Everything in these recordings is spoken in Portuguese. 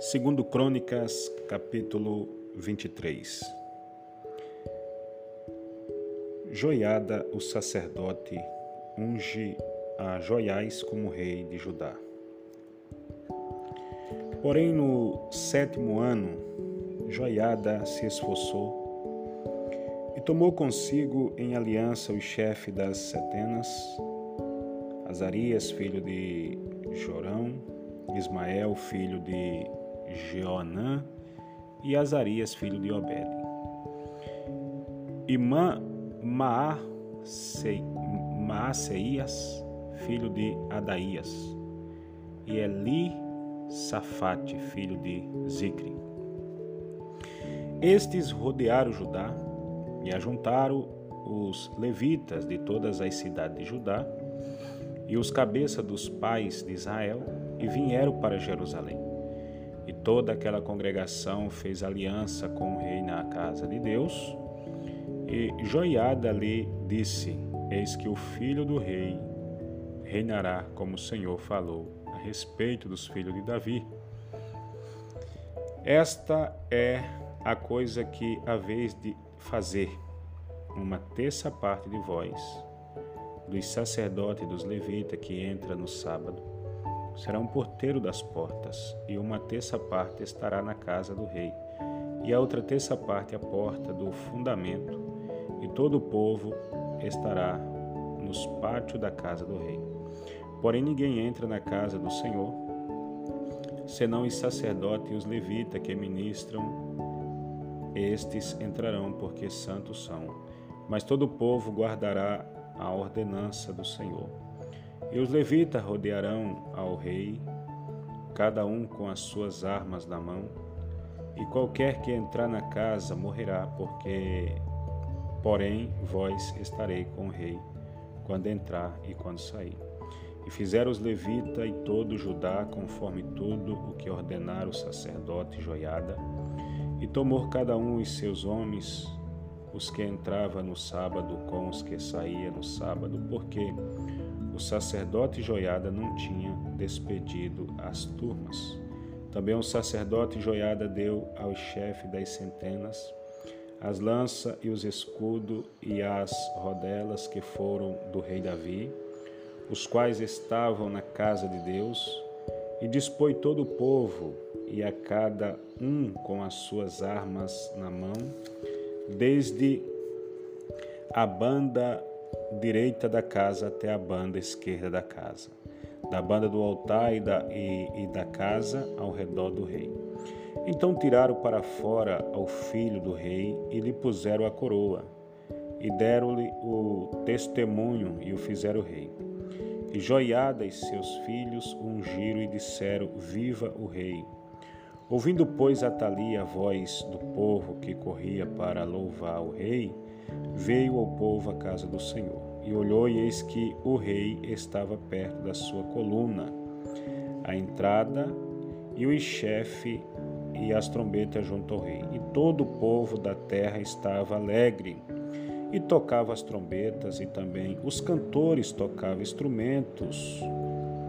Segundo Crônicas, capítulo 23. Joiada, o sacerdote, unge a Joiás como rei de Judá. Porém, no sétimo ano, Joiada se esforçou e tomou consigo em aliança o chefe das setenas, Azarias, filho de Jorão, Ismael, filho de Jeonã e Azarias, filho de Obed. E Maaseias, filho de Adaías, e Eli Safate, filho de Zicre. Estes rodearam Judá e ajuntaram os levitas de todas as cidades de Judá e os cabeças dos pais de Israel e vieram para Jerusalém. Toda aquela congregação fez aliança com o rei na casa de Deus. E Joiada lhe disse: Eis que o filho do rei reinará como o Senhor falou a respeito dos filhos de Davi. Esta é a coisa que haveis de fazer. Uma terça parte de vós, dos sacerdotes e dos levitas que entra no sábado, será um porteiro das portas, e uma terça parte estará na casa do rei, e a outra terça parte à porta do fundamento, e todo o povo estará nos pátios da casa do rei. Porém, ninguém entra na casa do Senhor, senão os sacerdotes e os levitas que ministram, estes entrarão, porque santos são. Mas todo o povo guardará a ordenança do Senhor. E os levitas rodearão ao rei, cada um com as suas armas na mão, e qualquer que entrar na casa morrerá, porque, porém, vós estarei com o rei, quando entrar e quando sair. E fizeram os levitas e todo Judá conforme tudo o que ordenara o sacerdote Joiada, e tomou cada um os seus homens, os que entrava no sábado com os que saía no sábado, porque o sacerdote Joiada não tinha despedido as turmas. Também o sacerdote Joiada deu ao chefe das centenas as lanças e os escudos e as rodelas que foram do rei Davi, os quais estavam na casa de Deus, e dispôs todo o povo, e a cada um com as suas armas na mão, desde a banda direita da casa até a banda esquerda da casa, da banda do altar e da, e, e da casa ao redor do rei. Então tiraram para fora ao filho do rei e lhe puseram a coroa, e deram-lhe o testemunho e o fizeram rei. E Joiada e seus filhos ungiram e disseram: Viva o rei! Ouvindo, pois, Atalia a voz do povo que corria para louvar o rei, veio ao povo à casa do Senhor. E olhou, e eis que o rei estava perto da sua coluna, a entrada, e o chefe e as trombetas junto ao rei. E todo o povo da terra estava alegre, e tocava as trombetas, e também os cantores tocavam instrumentos,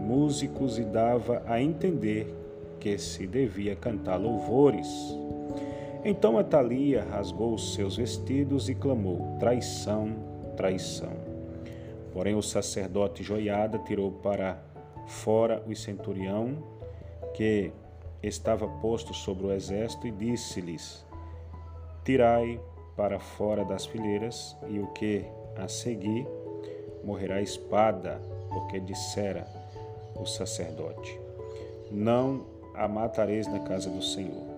músicos, e dava a entender que se devia cantar louvores. Então Atalia rasgou os seus vestidos e clamou: Traição, traição. Porém o sacerdote Joiada tirou para fora o centurião que estava posto sobre o exército e disse-lhes: Tirai para fora das fileiras, e o que a seguir morrerá espada, porque dissera o sacerdote: Não a matareis na casa do Senhor.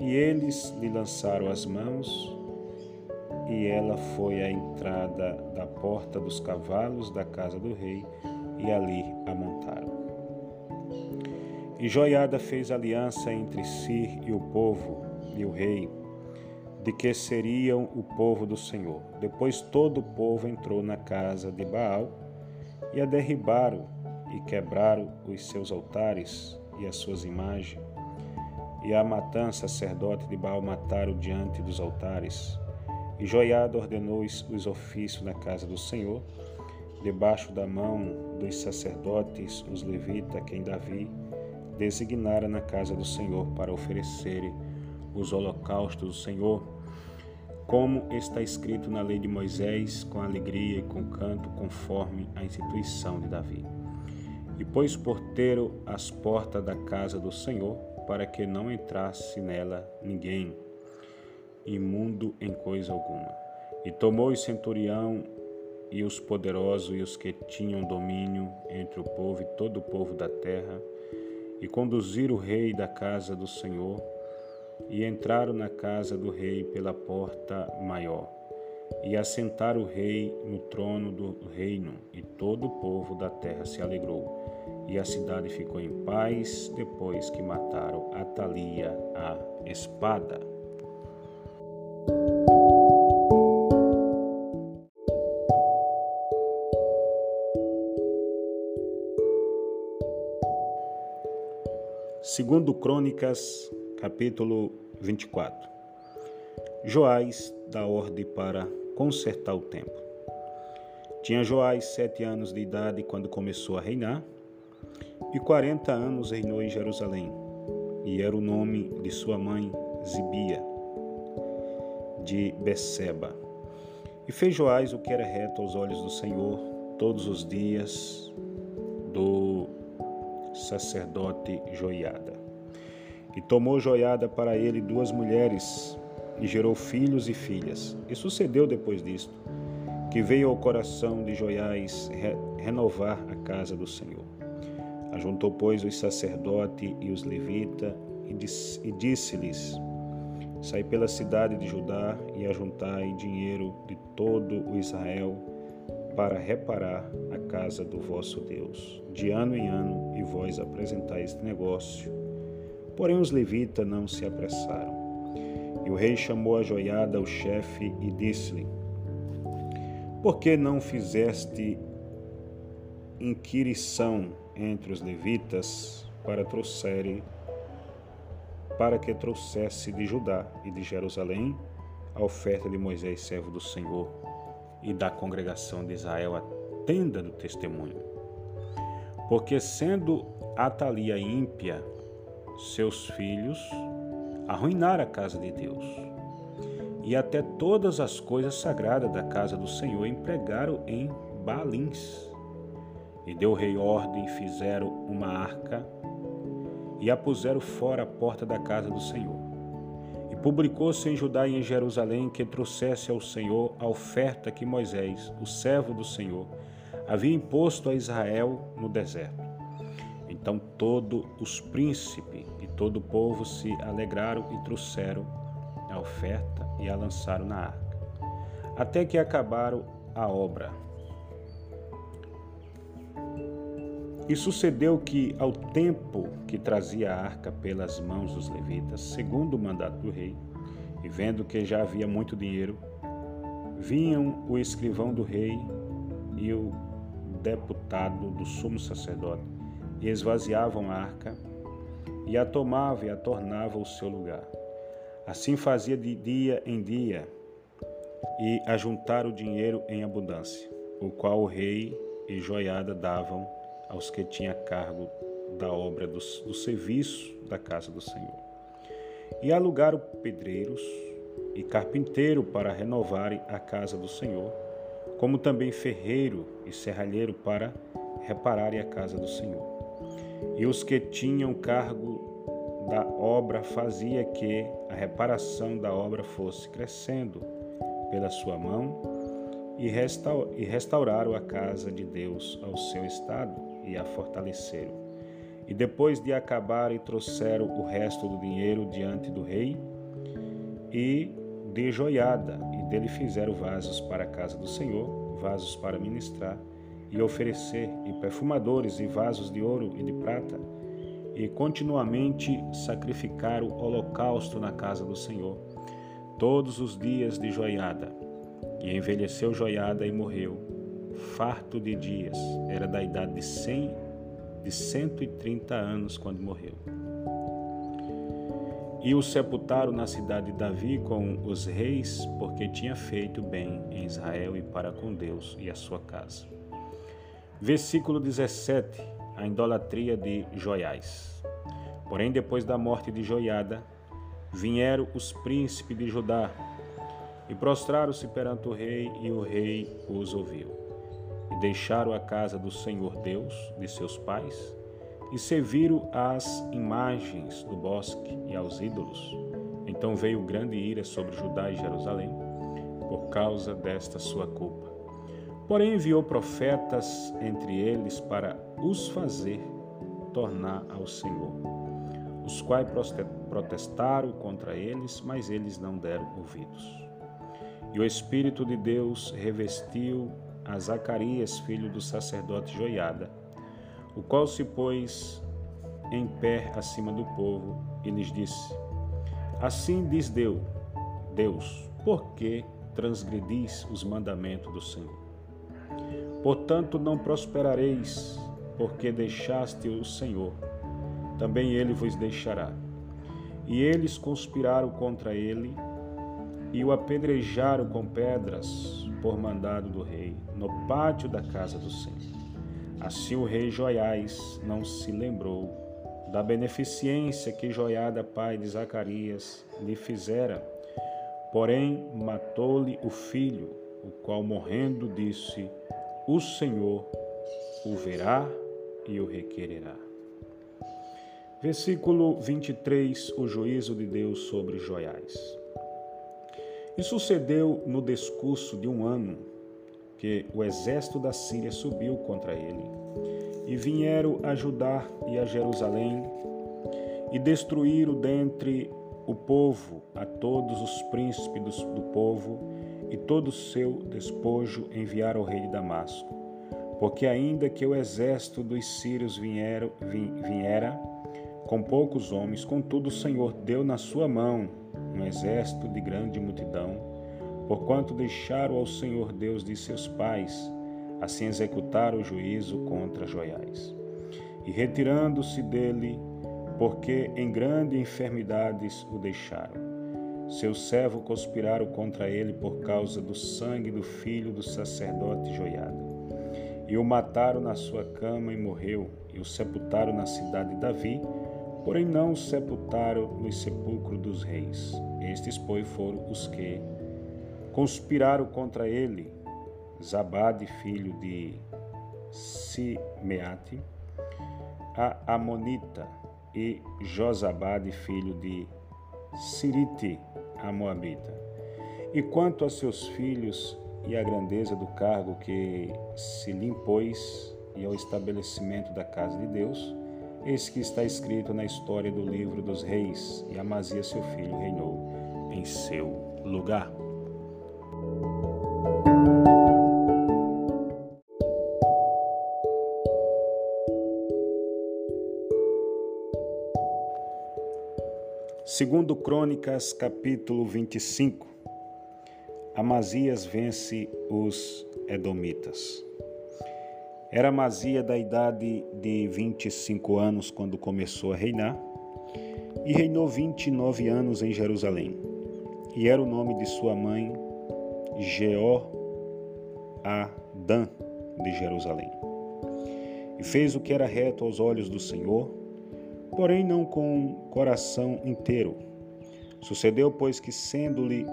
E eles lhe lançaram as mãos, e ela foi à entrada da porta dos cavalos da casa do rei, e ali a montaram. E Joiada fez aliança entre si e o povo e o rei, de que seriam o povo do Senhor. Depois todo o povo entrou na casa de Baal e a derribaram e quebraram os seus altares e as suas imagens, e a sacerdote de Baal, mataram diante dos altares. E Joiada ordenou os ofícios na casa do Senhor, debaixo da mão dos sacerdotes, os levitas, quem Davi designara na casa do Senhor para oferecerem os holocaustos do Senhor, como está escrito na lei de Moisés, com alegria e com canto, conforme a instituição de Davi. E pôs porteiro às portas da casa do Senhor, para que não entrasse nela ninguém imundo em coisa alguma. E tomou o centurião e os poderosos e os que tinham domínio entre o povo e todo o povo da terra, e conduziram o rei da casa do Senhor, e entraram na casa do rei pela porta maior, e assentaram o rei no trono do reino, e todo o povo da terra se alegrou. E a cidade ficou em paz depois que mataram Atalia a espada. Segundo Crônicas, capítulo 24. Joás dá ordem para consertar o templo. Tinha Joás sete anos de idade quando começou a reinar, e quarenta anos reinou em Jerusalém, e era o nome de sua mãe Zibia, de Beceba. E fez Joás o que era reto aos olhos do Senhor todos os dias do sacerdote Joiada. E tomou Joiada para ele duas mulheres, e gerou filhos e filhas. E sucedeu depois disto, que veio ao coração de Joiás re renovar a casa do Senhor. Ajuntou, pois, os sacerdotes e os levitas, e disse-lhes: Sai pela cidade de Judá e ajuntai dinheiro de todo o Israel para reparar a casa do vosso Deus, de ano em ano, e vós apresentai este negócio. Porém os levitas não se apressaram. E o rei chamou a joiada ao chefe e disse-lhe: Por que não fizeste inquirição entre os levitas para trouxerem para que trouxesse de Judá e de Jerusalém a oferta de Moisés, servo do Senhor, e da congregação de Israel a tenda do testemunho. Porque sendo Atalia ímpia, seus filhos arruinaram a casa de Deus. E até todas as coisas sagradas da casa do Senhor empregaram em balins. E deu rei ordem, fizeram uma arca e a puseram fora a porta da casa do Senhor. E publicou-se em Judá e em Jerusalém que trouxesse ao Senhor a oferta que Moisés, o servo do Senhor, havia imposto a Israel no deserto. Então todos os príncipes e todo o povo se alegraram e trouxeram a oferta e a lançaram na arca, até que acabaram a obra. E sucedeu que, ao tempo que trazia a arca pelas mãos dos levitas, segundo o mandato do rei, e vendo que já havia muito dinheiro, vinham o escrivão do rei e o deputado do sumo sacerdote, e esvaziavam a arca, e a tomavam e a tornavam ao seu lugar. Assim fazia de dia em dia, e ajuntar o dinheiro em abundância, o qual o rei e joiada davam aos que tinha cargo da obra do, do serviço da casa do Senhor. E alugaram pedreiros e carpinteiro para renovarem a casa do Senhor, como também ferreiro e serralheiro para repararem a casa do Senhor. E os que tinham cargo da obra fazia que a reparação da obra fosse crescendo pela sua mão e restauraram a casa de Deus ao seu estado e a fortaleceram. E depois de acabar, trouxeram o resto do dinheiro diante do rei e de joiada, e dele fizeram vasos para a casa do Senhor, vasos para ministrar e oferecer, e perfumadores, e vasos de ouro e de prata, e continuamente sacrificaram holocausto na casa do Senhor, todos os dias de joiada. E envelheceu joiada e morreu, farto de dias, era da idade de cem, de 130 anos quando morreu. E o sepultaram na cidade de Davi com os reis, porque tinha feito bem em Israel e para com Deus e a sua casa. Versículo 17: A idolatria de Joiás. Porém, depois da morte de Joiada, vieram os príncipes de Judá e prostraram-se perante o rei, e o rei os ouviu. E deixaram a casa do Senhor Deus de seus pais, e serviram às imagens do bosque e aos ídolos. Então veio grande ira sobre Judá e Jerusalém, por causa desta sua culpa. Porém enviou profetas entre eles para os fazer tornar ao Senhor, os quais protestaram contra eles, mas eles não deram ouvidos. E o Espírito de Deus revestiu a Zacarias, filho do sacerdote Joiada, o qual se pôs em pé acima do povo e lhes disse: Assim diz Deus, Deus, por que transgredis os mandamentos do Senhor? Portanto, não prosperareis, porque deixaste o Senhor, também ele vos deixará. E eles conspiraram contra ele e o apedrejaram com pedras por mandado do rei, no pátio da casa do Senhor. Assim o rei Joiás não se lembrou da beneficência que Joiada, pai de Zacarias, lhe fizera, porém matou-lhe o filho, o qual morrendo disse: O Senhor o verá e o requererá. Versículo 23: O juízo de Deus sobre Joiás. E sucedeu no discurso de um ano que o exército da Síria subiu contra ele, e vieram a Judá e a Jerusalém, e destruíram dentre o povo a todos os príncipes do povo, e todo o seu despojo enviaram ao rei de Damasco. Porque ainda que o exército dos sírios vieram, viera com poucos homens, contudo o Senhor deu na sua mão um exército de grande multidão, porquanto deixaram ao Senhor Deus de seus pais, assim executaram o juízo contra Joiás. E retirando-se dele, porque em grande enfermidades o deixaram. Seu servo conspiraram contra ele por causa do sangue do filho do sacerdote Joiada. E o mataram na sua cama e morreu, e o sepultaram na cidade de Davi, porém não o sepultaram no sepulcro dos reis. Estes, pois, foram os que conspiraram contra ele, Zabade, filho de Simeate, a Amonita, e Josabade, filho de Sirite, a Moabita. E quanto a seus filhos e a grandeza do cargo que se lhe impôs e ao estabelecimento da casa de Deus, Eis que está escrito na história do livro dos reis, e Amazia seu filho reinou em seu lugar. Segundo Crônicas, capítulo 25, Amazias vence os Edomitas. Era Mazia da idade de 25 anos quando começou a reinar e reinou 29 anos em Jerusalém. E era o nome de sua mãe Jeó Adã de Jerusalém. E fez o que era reto aos olhos do Senhor, porém não com coração inteiro. Sucedeu, pois, que sendo-lhe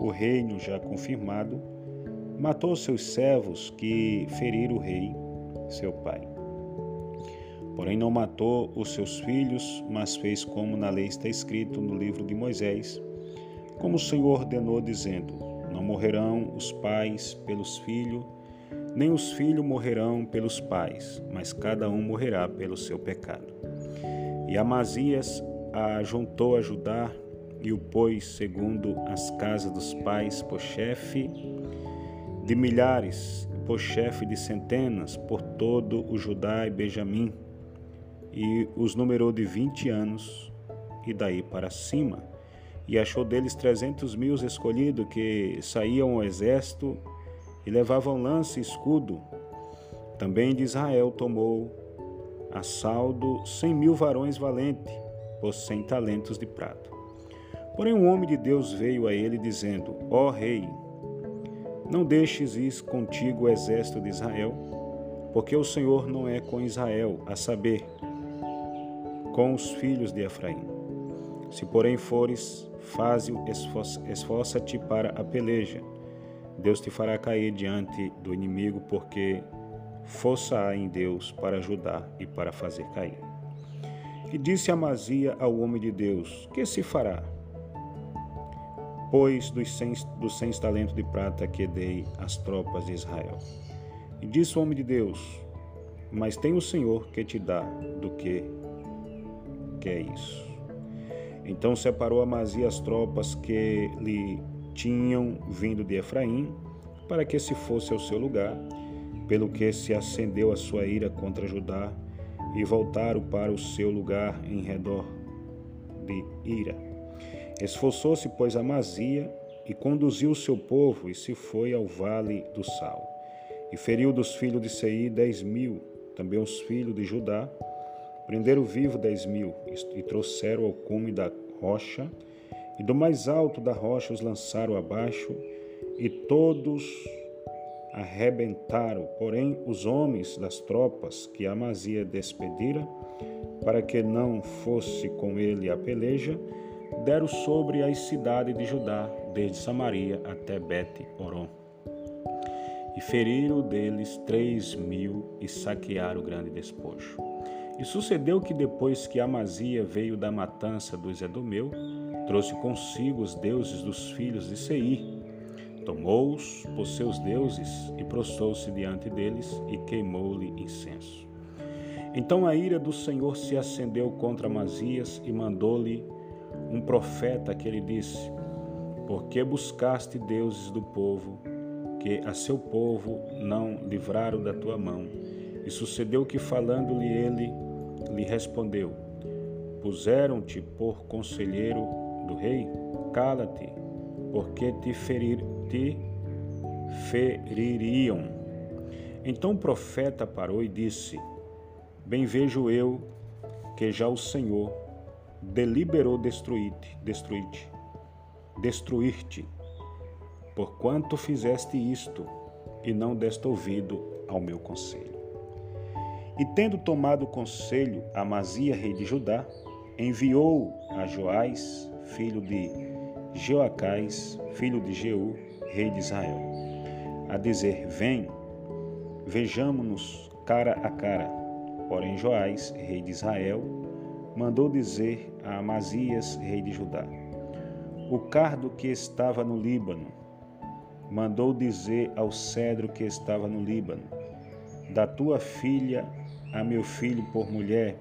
o reino já confirmado, matou seus servos que feriram o rei seu pai. Porém, não matou os seus filhos, mas fez como na lei está escrito no livro de Moisés, como o Senhor ordenou, dizendo: Não morrerão os pais pelos filhos, nem os filhos morrerão pelos pais, mas cada um morrerá pelo seu pecado. E Amazias a juntou a Judá e o pôs segundo as casas dos pais por chefe de milhares por chefe de centenas por todo o Judá e Benjamim, e os numerou de vinte anos e daí para cima, e achou deles trezentos mil escolhidos que saíam ao exército e levavam lança e escudo. Também de Israel tomou a saldo cem mil varões valentes, por cem talentos de prata. Porém, um homem de Deus veio a ele, dizendo: Ó oh, rei, não deixes ir contigo o exército de Israel, porque o Senhor não é com Israel, a saber, com os filhos de Efraim. Se porém fores, faze-o, esforça-te para a peleja. Deus te fará cair diante do inimigo, porque força há em Deus para ajudar e para fazer cair. E disse Amazia ao homem de Deus: Que se fará? Pois dos cem, dos cem talentos de prata que dei às tropas de Israel. E disse o homem de Deus: Mas tem o Senhor que te dá do que que é isso. Então separou Amazia as tropas que lhe tinham vindo de Efraim, para que se fosse ao seu lugar, pelo que se acendeu a sua ira contra Judá e voltaram para o seu lugar em redor de Ira. Esforçou-se, pois, Amazia e conduziu o seu povo e se foi ao vale do Sal. E feriu dos filhos de Seir dez mil, também os filhos de Judá. Prenderam vivo dez mil e trouxeram ao cume da rocha, e do mais alto da rocha os lançaram abaixo, e todos arrebentaram, porém, os homens das tropas que Amazia despedira, para que não fosse com ele a peleja, deram sobre as cidades de Judá, desde Samaria até Bet-Oron. E feriram deles três mil e saquearam o grande despojo. E sucedeu que depois que Amazia veio da matança dos Edomeu, trouxe consigo os deuses dos filhos de Seir, Tomou-os por seus deuses e prostrou-se diante deles e queimou-lhe incenso. Então a ira do Senhor se acendeu contra Amazias e mandou-lhe um profeta que lhe disse: Por que buscaste deuses do povo, que a seu povo não livraram da tua mão? E sucedeu que, falando-lhe ele, lhe respondeu: Puseram-te por conselheiro do rei? Cala-te, porque te ferir, te feririam. Então o profeta parou e disse: Bem vejo eu que já o Senhor deliberou destruir-te, destruir-te, destruir-te, porquanto fizeste isto e não deste ouvido ao meu conselho. E tendo tomado conselho, Amazia, rei de Judá, enviou a Joás, filho de Joacás, filho de Jeú, rei de Israel, a dizer: Vem, vejamo-nos cara a cara. Porém, Joás, rei de Israel, mandou dizer a Amazias, rei de Judá: O cardo que estava no Líbano, mandou dizer ao cedro que estava no Líbano: Da tua filha a meu filho por mulher.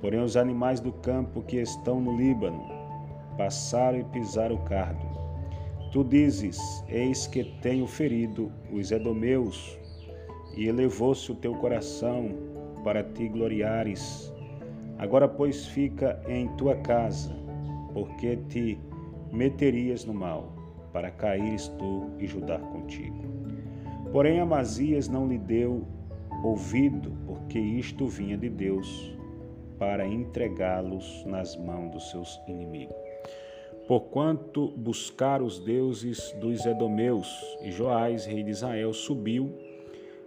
Porém, os animais do campo que estão no Líbano passaram e pisaram o cardo Tu dizes: Eis que tenho ferido os edomeus, e elevou-se o teu coração para te gloriares. Agora, pois, fica em tua casa, porque te meterias no mal, para caíres tu e Judá contigo. Porém, Amazias não lhe deu ouvido, porque isto vinha de Deus, para entregá-los nas mãos dos seus inimigos porquanto buscar os deuses dos Edomeus, e Joás, rei de Israel, subiu,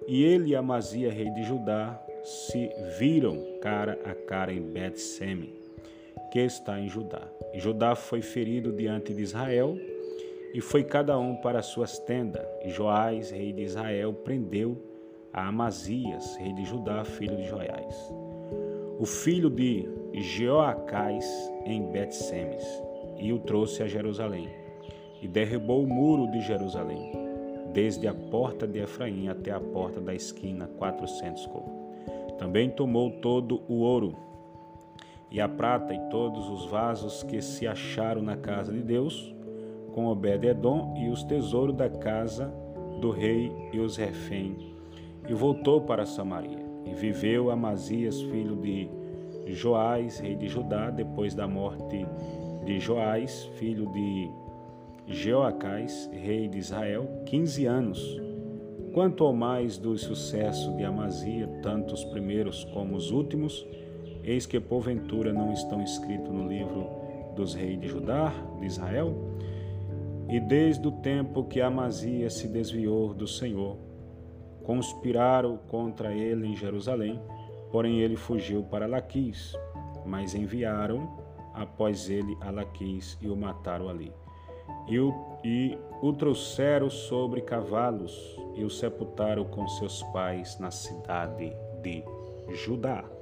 e ele Amazia, rei de Judá, se viram cara a cara em Bet-Seme, que está em Judá. E Judá foi ferido diante de Israel, e foi cada um para suas tendas. E Joás, rei de Israel, prendeu a Amazias, rei de Judá, filho de Joás, o filho de Jeoacás, em Bet-Semes e o trouxe a Jerusalém, e derrubou o muro de Jerusalém, desde a porta de Efraim até a porta da esquina, quatrocentos côvados. Também tomou todo o ouro e a prata e todos os vasos que se acharam na casa de Deus, com Obed-edom e os tesouros da casa do rei e os reféns, e voltou para Samaria. E viveu Amazias, filho de Joás, rei de Judá, depois da morte de Joás, filho de Jeoacás, rei de Israel, quinze anos. Quanto ao mais do sucesso de Amazia, tanto os primeiros como os últimos, eis que porventura não estão escritos no livro dos reis de Judá, de Israel? E desde o tempo que Amazia se desviou do Senhor, conspiraram contra ele em Jerusalém, porém ele fugiu para Laquis, mas enviaram após ele a Laquis e o mataram ali. E o, e o trouxeram sobre cavalos e o sepultaram com seus pais na cidade de Judá.